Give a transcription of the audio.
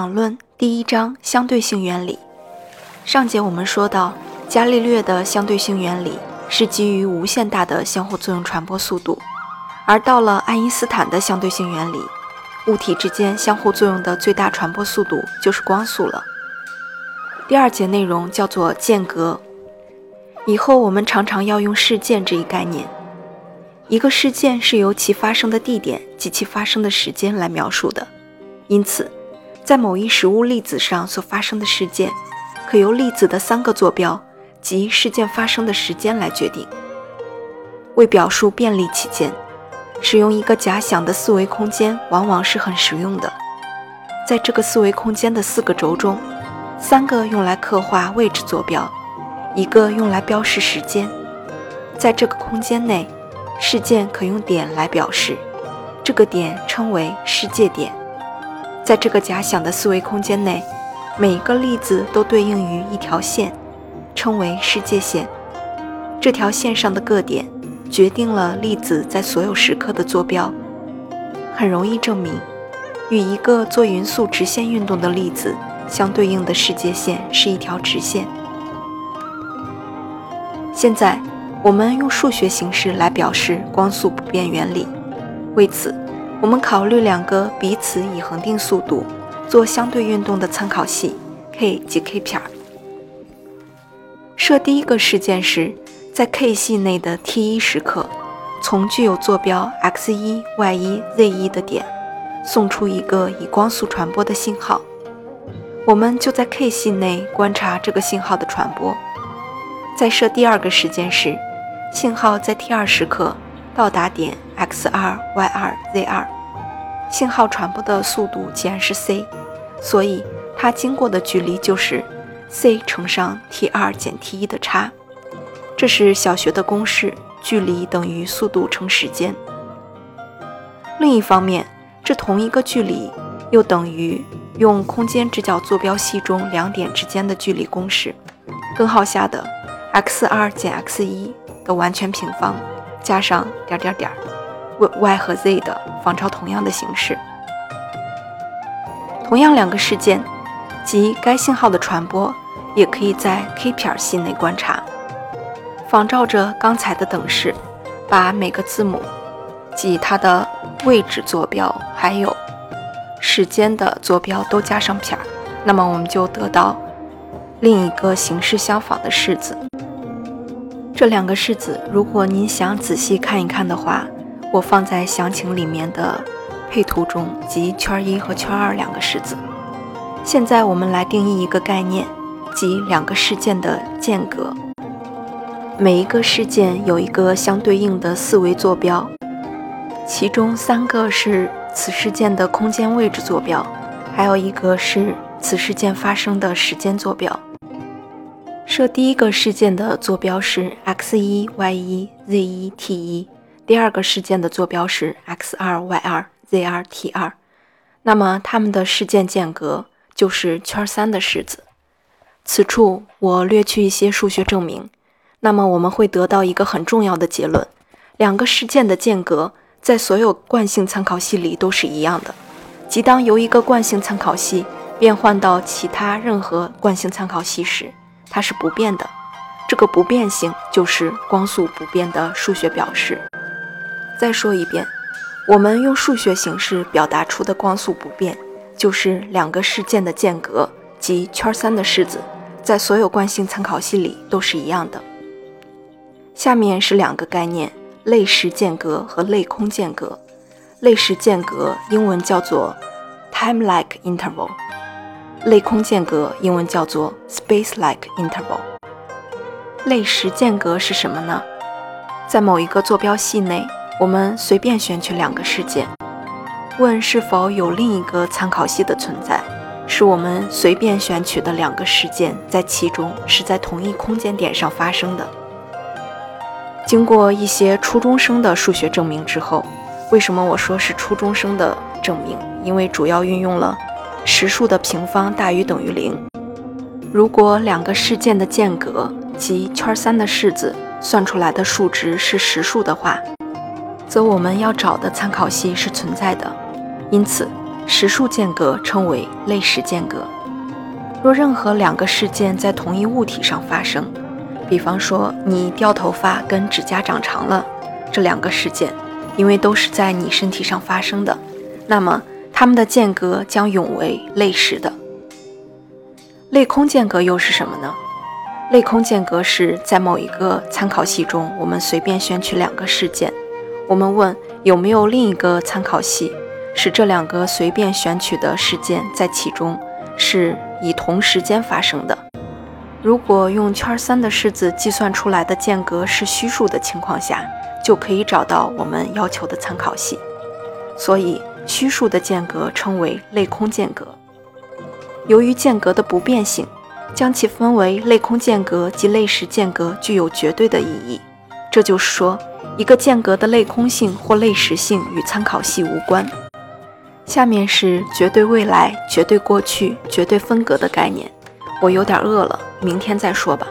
场论第一章相对性原理。上节我们说到，伽利略的相对性原理是基于无限大的相互作用传播速度，而到了爱因斯坦的相对性原理，物体之间相互作用的最大传播速度就是光速了。第二节内容叫做间隔。以后我们常常要用事件这一概念。一个事件是由其发生的地点及其发生的时间来描述的，因此。在某一实物粒子上所发生的事件，可由粒子的三个坐标及事件发生的时间来决定。为表述便利起见，使用一个假想的四维空间往往是很实用的。在这个四维空间的四个轴中，三个用来刻画位置坐标，一个用来标示时间。在这个空间内，事件可用点来表示，这个点称为世界点。在这个假想的四维空间内，每一个粒子都对应于一条线，称为世界线。这条线上的各点决定了粒子在所有时刻的坐标。很容易证明，与一个做匀速直线运动的粒子相对应的世界线是一条直线。现在，我们用数学形式来表示光速不变原理。为此。我们考虑两个彼此以恒定速度做相对运动的参考系 k 及 k 片。设第一个事件时，在 k 系内的 t 一时刻，从具有坐标 x 一、y 一、z 一的点送出一个以光速传播的信号，我们就在 k 系内观察这个信号的传播。在设第二个事件时，信号在 t 二时刻到达点。x 二 y 二 z 二，信号传播的速度既然是 c，所以它经过的距离就是 c 乘上 t 二减 t 一的差。这是小学的公式，距离等于速度乘时间。另一方面，这同一个距离又等于用空间直角坐标系中两点之间的距离公式，根号下的 x 二减 x 一的完全平方加上点点点。y 和 z 的仿照同样的形式，同样两个事件及该信号的传播，也可以在 k 撇系内观察。仿照着刚才的等式，把每个字母及它的位置坐标还有时间的坐标都加上撇，那么我们就得到另一个形式相仿的式子。这两个式子，如果您想仔细看一看的话，我放在详情里面的配图中，即圈一和圈二两个式子。现在我们来定义一个概念，即两个事件的间隔。每一个事件有一个相对应的四维坐标，其中三个是此事件的空间位置坐标，还有一个是此事件发生的时间坐标。设第一个事件的坐标是 x 一 y 一 z 一 t 一。第二个事件的坐标是 x 二 y 二 z 二 t 二，那么它们的事件间隔就是圈三的式子。此处我略去一些数学证明，那么我们会得到一个很重要的结论：两个事件的间隔在所有惯性参考系里都是一样的。即当由一个惯性参考系变换到其他任何惯性参考系时，它是不变的。这个不变性就是光速不变的数学表示。再说一遍，我们用数学形式表达出的光速不变，就是两个事件的间隔及圈三的式子，在所有惯性参考系里都是一样的。下面是两个概念：类时间隔和类空间隔。类时间隔英文叫做 time-like interval，类空间隔英文叫做 space-like interval。类时间隔是什么呢？在某一个坐标系内。我们随便选取两个事件，问是否有另一个参考系的存在，是我们随便选取的两个事件在其中是在同一空间点上发生的。经过一些初中生的数学证明之后，为什么我说是初中生的证明？因为主要运用了实数的平方大于等于零。如果两个事件的间隔及圈三的式子算出来的数值是实数的话，则我们要找的参考系是存在的，因此实数间隔称为类时间隔。若任何两个事件在同一物体上发生，比方说你掉头发跟指甲长长了，这两个事件，因为都是在你身体上发生的，那么它们的间隔将永为类时的。类空间隔又是什么呢？类空间隔是在某一个参考系中，我们随便选取两个事件，我们问有没有另一个参考系使这两个随便选取的事件在其中是。以同时间发生的。如果用圈三的式子计算出来的间隔是虚数的情况下，就可以找到我们要求的参考系。所以，虚数的间隔称为类空间隔。由于间隔的不变性，将其分为类空间隔及类时间隔具有绝对的意义。这就是说，一个间隔的类空性或类时性与参考系无关。下面是绝对未来、绝对过去、绝对分隔的概念。我有点饿了，明天再说吧。